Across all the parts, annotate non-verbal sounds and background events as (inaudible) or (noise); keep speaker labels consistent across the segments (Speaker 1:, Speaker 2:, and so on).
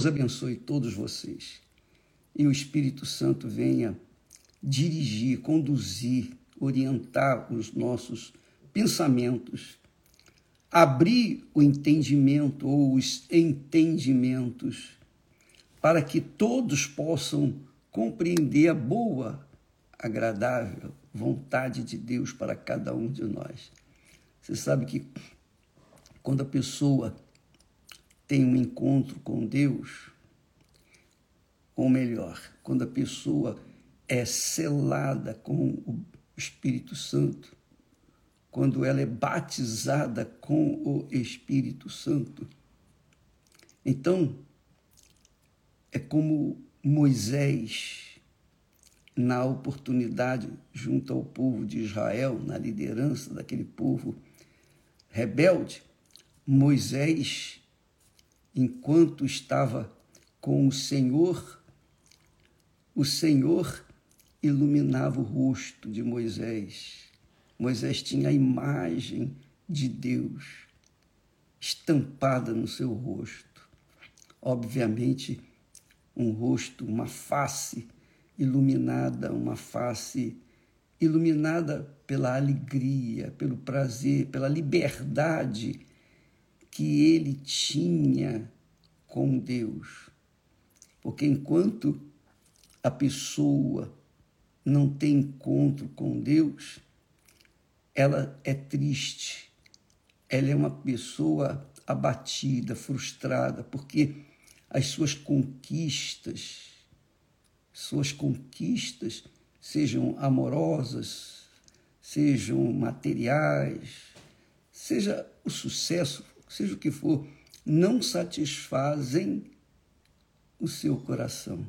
Speaker 1: Deus abençoe todos vocês e o Espírito Santo venha dirigir, conduzir, orientar os nossos pensamentos, abrir o entendimento ou os entendimentos, para que todos possam compreender a boa, agradável vontade de Deus para cada um de nós. Você sabe que quando a pessoa tem um encontro com Deus, ou melhor, quando a pessoa é selada com o Espírito Santo, quando ela é batizada com o Espírito Santo, então é como Moisés, na oportunidade, junto ao povo de Israel, na liderança daquele povo rebelde, Moisés, enquanto estava com o Senhor, o Senhor iluminava o rosto de Moisés. Moisés tinha a imagem de Deus estampada no seu rosto. Obviamente, um rosto, uma face iluminada, uma face iluminada pela alegria, pelo prazer, pela liberdade que ele tinha com Deus. Porque enquanto a pessoa não tem encontro com Deus, ela é triste, ela é uma pessoa abatida, frustrada, porque as suas conquistas, suas conquistas, sejam amorosas, sejam materiais, seja o sucesso, seja o que for, não satisfazem o seu coração.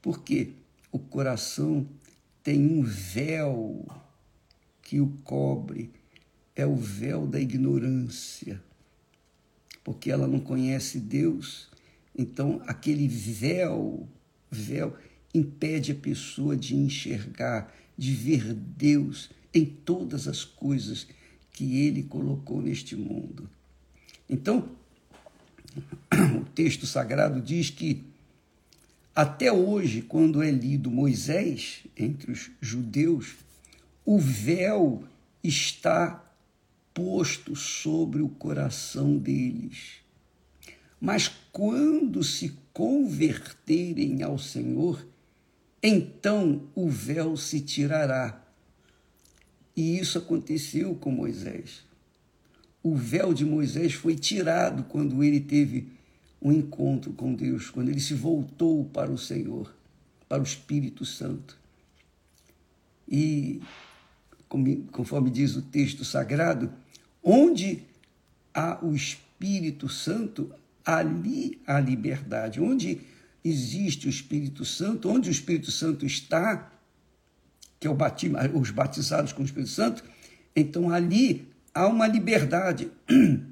Speaker 1: Porque o coração tem um véu que o cobre, é o véu da ignorância. Porque ela não conhece Deus, então aquele véu, véu impede a pessoa de enxergar, de ver Deus em todas as coisas que ele colocou neste mundo. Então, (clears throat) o texto sagrado diz que até hoje, quando é lido Moisés entre os judeus, o véu está posto sobre o coração deles. Mas quando se converterem ao Senhor, então o véu se tirará. E isso aconteceu com Moisés. O véu de Moisés foi tirado quando ele teve um encontro com Deus, quando ele se voltou para o Senhor, para o Espírito Santo. E, conforme diz o texto sagrado, onde há o Espírito Santo, ali há liberdade. Onde existe o Espírito Santo, onde o Espírito Santo está, que é o batismo, os batizados com o Espírito Santo, então ali há uma liberdade. (clears throat)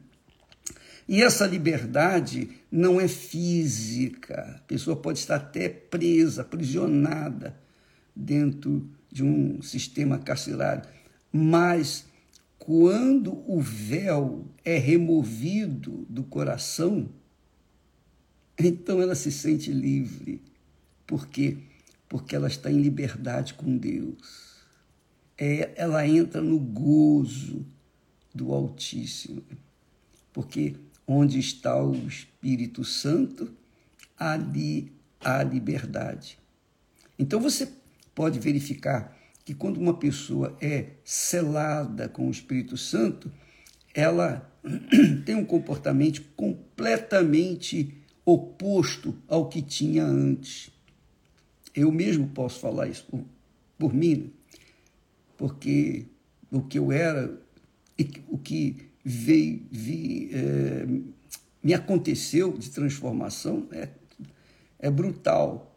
Speaker 1: E essa liberdade não é física. A pessoa pode estar até presa, aprisionada dentro de um sistema carcerário. Mas quando o véu é removido do coração, então ela se sente livre. Por quê? Porque ela está em liberdade com Deus. É, ela entra no gozo do Altíssimo. Porque onde está o Espírito Santo, ali há liberdade. Então você pode verificar que quando uma pessoa é selada com o Espírito Santo, ela (clears throat) tem um comportamento completamente oposto ao que tinha antes. Eu mesmo posso falar isso por, por mim, porque o que eu era, que veio, vi, é, me aconteceu de transformação é, é brutal.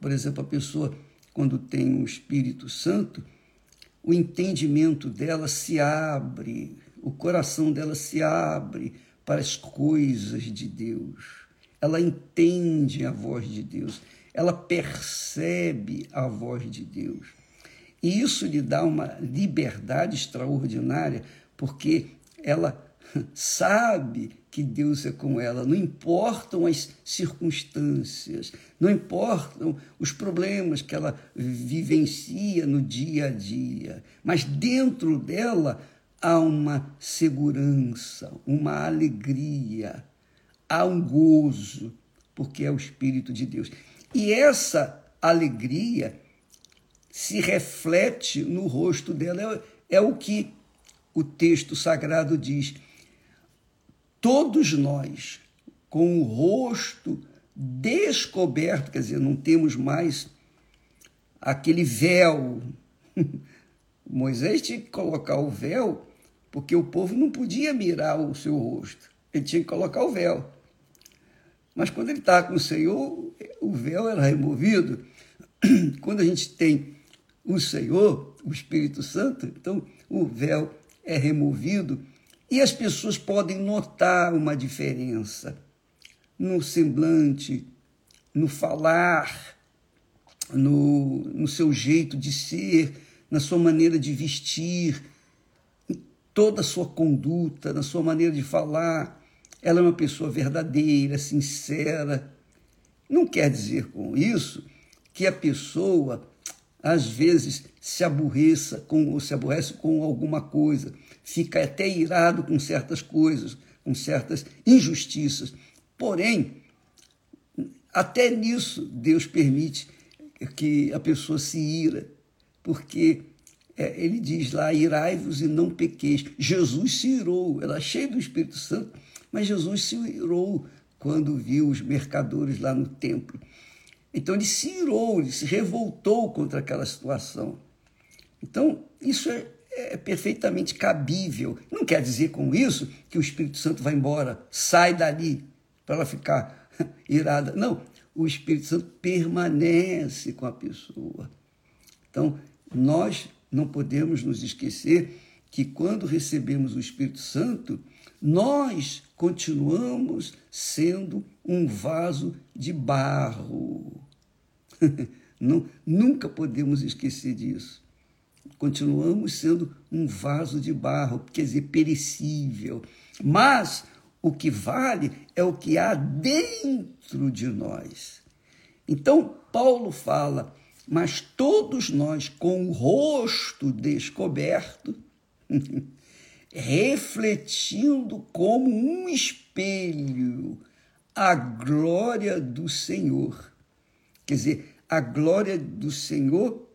Speaker 1: Por exemplo, a pessoa, quando tem o Espírito Santo, o entendimento dela se abre, o coração dela se abre para as coisas de Deus. Ela entende a voz de Deus, ela percebe a voz de Deus. E isso lhe dá uma liberdade extraordinária, porque ela sabe que Deus é com ela, não importam as circunstâncias, não importam os problemas que ela vivencia no dia a dia, mas dentro dela há uma segurança, uma alegria, há um gozo, porque é o Espírito de Deus. E essa alegria se reflete no rosto dela, é, é o que o texto sagrado diz todos nós, com o rosto descoberto, quer dizer, não temos mais aquele véu. (laughs) Moisés tinha que colocar o véu, porque o povo não podia mirar o seu rosto, ele tinha que colocar o véu. Mas quando ele estava com o Senhor, o véu era removido. (clears throat) Quando a gente tem o Senhor, o Espírito Santo, então o véu é removido e as pessoas podem notar uma diferença no semblante, no falar, no, no seu jeito de ser, na sua maneira de vestir, em toda a sua conduta, na sua maneira de falar. Ela é uma pessoa verdadeira, sincera. Não quer dizer com isso que a pessoa às vezes se aborreça com ou se aborrece com alguma coisa fica até irado com certas coisas, com certas injustiças. Porém, até nisso Deus permite que a pessoa se ira, porque é, ele diz lá: irai-vos e não pequeis. Jesus se irou, era cheio do Espírito Santo, mas Jesus se irou quando viu os mercadores lá no templo. Então ele se irou, ele se revoltou contra aquela situação. Então, isso é, é perfeitamente cabível. Não quer dizer com isso que o Espírito Santo vai embora, sai dali para ela ficar (laughs) irada. Não, o Espírito Santo permanece com a pessoa. Então, nós não podemos nos esquecer que quando recebemos o Espírito Santo, nós continuamos sendo um vaso de barro. (laughs) Não, nunca podemos esquecer disso continuamos sendo um vaso de barro, quer dizer, perecível. Mas o que vale é o que há dentro de nós. Então, Paulo fala, mas todos nós com o rosto descoberto, (laughs) refletindo como um espelho a glória do Senhor. Quer dizer, a glória do Senhor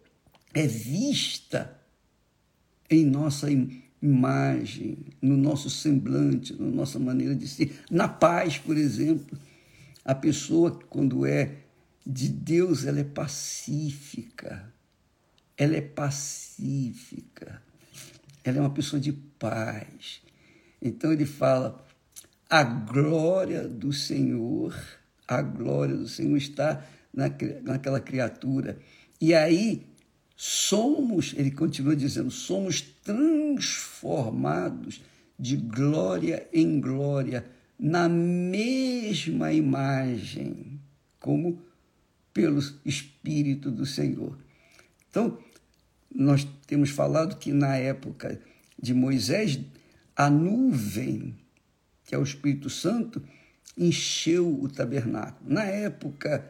Speaker 1: é vista em nossa imagem, no nosso semblante, na nossa maneira de ser. Na paz, por exemplo, a pessoa, quando é de Deus, ela é pacífica. Ela é pacífica. Ela é uma pessoa de paz. Então ele fala: a glória do Senhor, a glória do Senhor está naquela criatura. E aí somos, ele continua dizendo, somos transformados de glória em glória na mesma imagem, como pelo Espírito do Senhor. Então, nós temos falado que na época de Moisés, a nuvem, que é o Espírito Santo, encheu o tabernáculo. Na época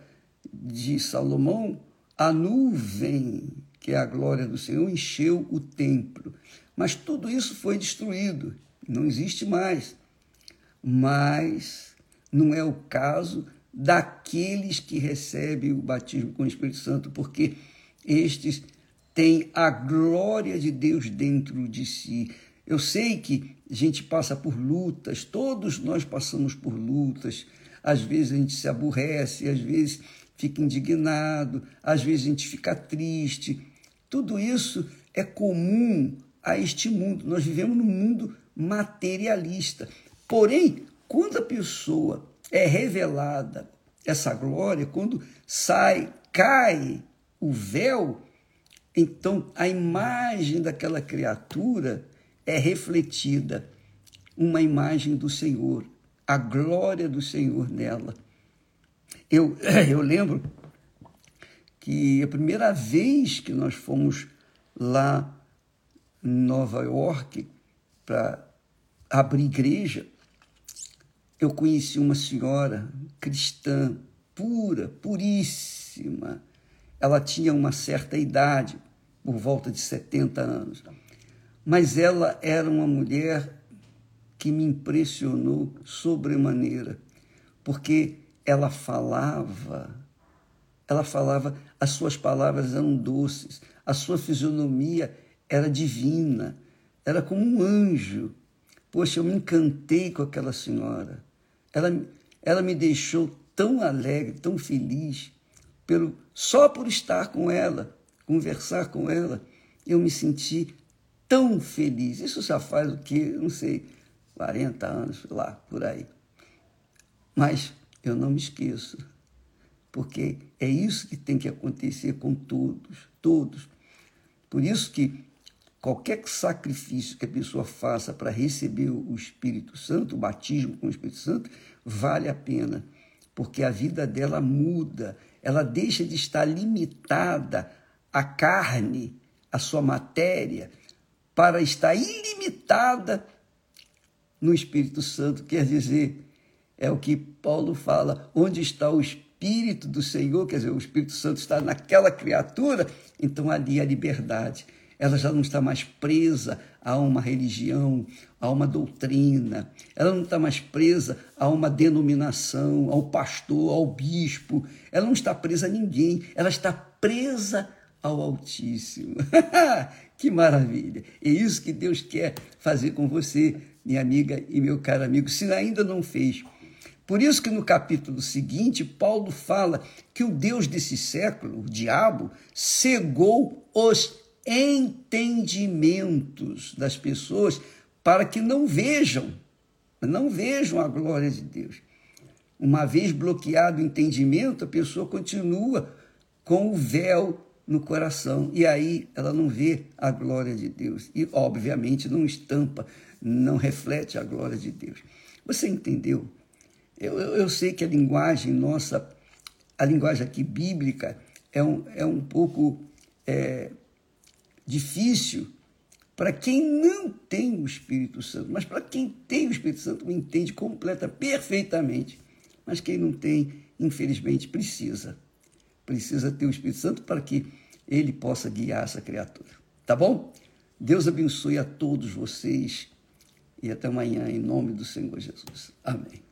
Speaker 1: de Salomão, a nuvem que é a glória do Senhor, encheu o templo. Mas tudo isso foi destruído, não existe mais. Mas não é o caso daqueles que recebem o batismo com o Espírito Santo, porque estes têm a glória de Deus dentro de si. Eu sei que a gente passa por lutas, todos nós passamos por lutas. Às vezes a gente se aborrece, às vezes fica indignado, às vezes a gente fica triste, tudo isso é comum a este mundo. Nós vivemos num mundo materialista. Porém, quando a pessoa é revelada essa glória, quando sai, cai o véu, então a imagem daquela criatura é refletida, uma imagem do Senhor, a glória do Senhor nela. Eu, (clears throat) eu lembro que a primeira vez que nós fomos lá em Nova York para abri igreja, eu conheci uma senhora cristã, pura, puríssima. Ela tinha uma certa idade, por volta de 70 anos. Mas ela era uma mulher que me impressionou sobremaneira, porque ela falava, ela falava, as suas palavras eram doces, a sua fisionomia era divina, era como um anjo. Poxa, eu me encantei com aquela senhora. Ela, ela me deixou tão alegre, tão feliz, pelo, só por estar com ela, conversar com ela, eu me senti tão feliz. Isso já faz o quê? Não sei, 40 anos, lá, por aí. Mas eu não me esqueço, porque é isso que tem que acontecer com todos, todos. Por isso que qualquer sacrifício que a pessoa faça para receber o Espírito Santo, o batismo com o Espírito Santo, vale a pena, porque a vida dela muda, ela deixa de estar limitada à carne, à sua matéria, para estar ilimitada no Espírito Santo. Quer dizer, é o que Paulo fala, onde está o Espírito do Senhor, quer dizer, o Espírito Santo está naquela criatura, então ali a liberdade. Ela já não está mais presa a uma religião, a uma doutrina, ela não está mais presa a uma denominação, ao pastor, ao bispo, ela não está presa a ninguém, ela está presa ao Altíssimo. (laughs) que maravilha! É isso que Deus quer fazer com você, minha amiga e meu caro amigo, se ainda não fez. Por isso que no capítulo seguinte, Paulo fala que o Deus desse século, o diabo, cegou os entendimentos das pessoas para que não vejam, não vejam a glória de Deus. Uma vez bloqueado o entendimento, a pessoa continua com o véu no coração e aí ela não vê a glória de Deus e, obviamente, não estampa, não reflete a glória de Deus. Você entendeu? Eu, eu, eu sei que a linguagem nossa, a linguagem aqui bíblica, é um, é um pouco é, difícil para quem não tem o Espírito Santo, mas para quem tem o Espírito Santo entende completa, perfeitamente. Mas quem não tem, infelizmente, precisa. Precisa ter o Espírito Santo para que ele possa guiar essa criatura. Tá bom? Deus abençoe a todos vocês e até amanhã, em nome do Senhor Jesus. Amém.